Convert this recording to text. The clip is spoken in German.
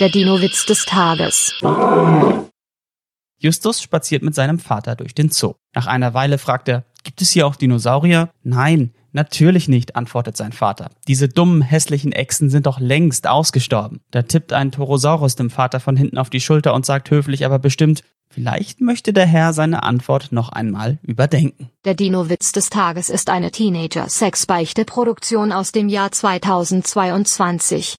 Der Dino-Witz des Tages. Justus spaziert mit seinem Vater durch den Zoo. Nach einer Weile fragt er, gibt es hier auch Dinosaurier? Nein, natürlich nicht, antwortet sein Vater. Diese dummen, hässlichen Echsen sind doch längst ausgestorben. Da tippt ein Torosaurus dem Vater von hinten auf die Schulter und sagt höflich, aber bestimmt, Vielleicht möchte der Herr seine Antwort noch einmal überdenken. Der Dino-Witz des Tages ist eine Teenager-Sex-Beichte-Produktion aus dem Jahr 2022.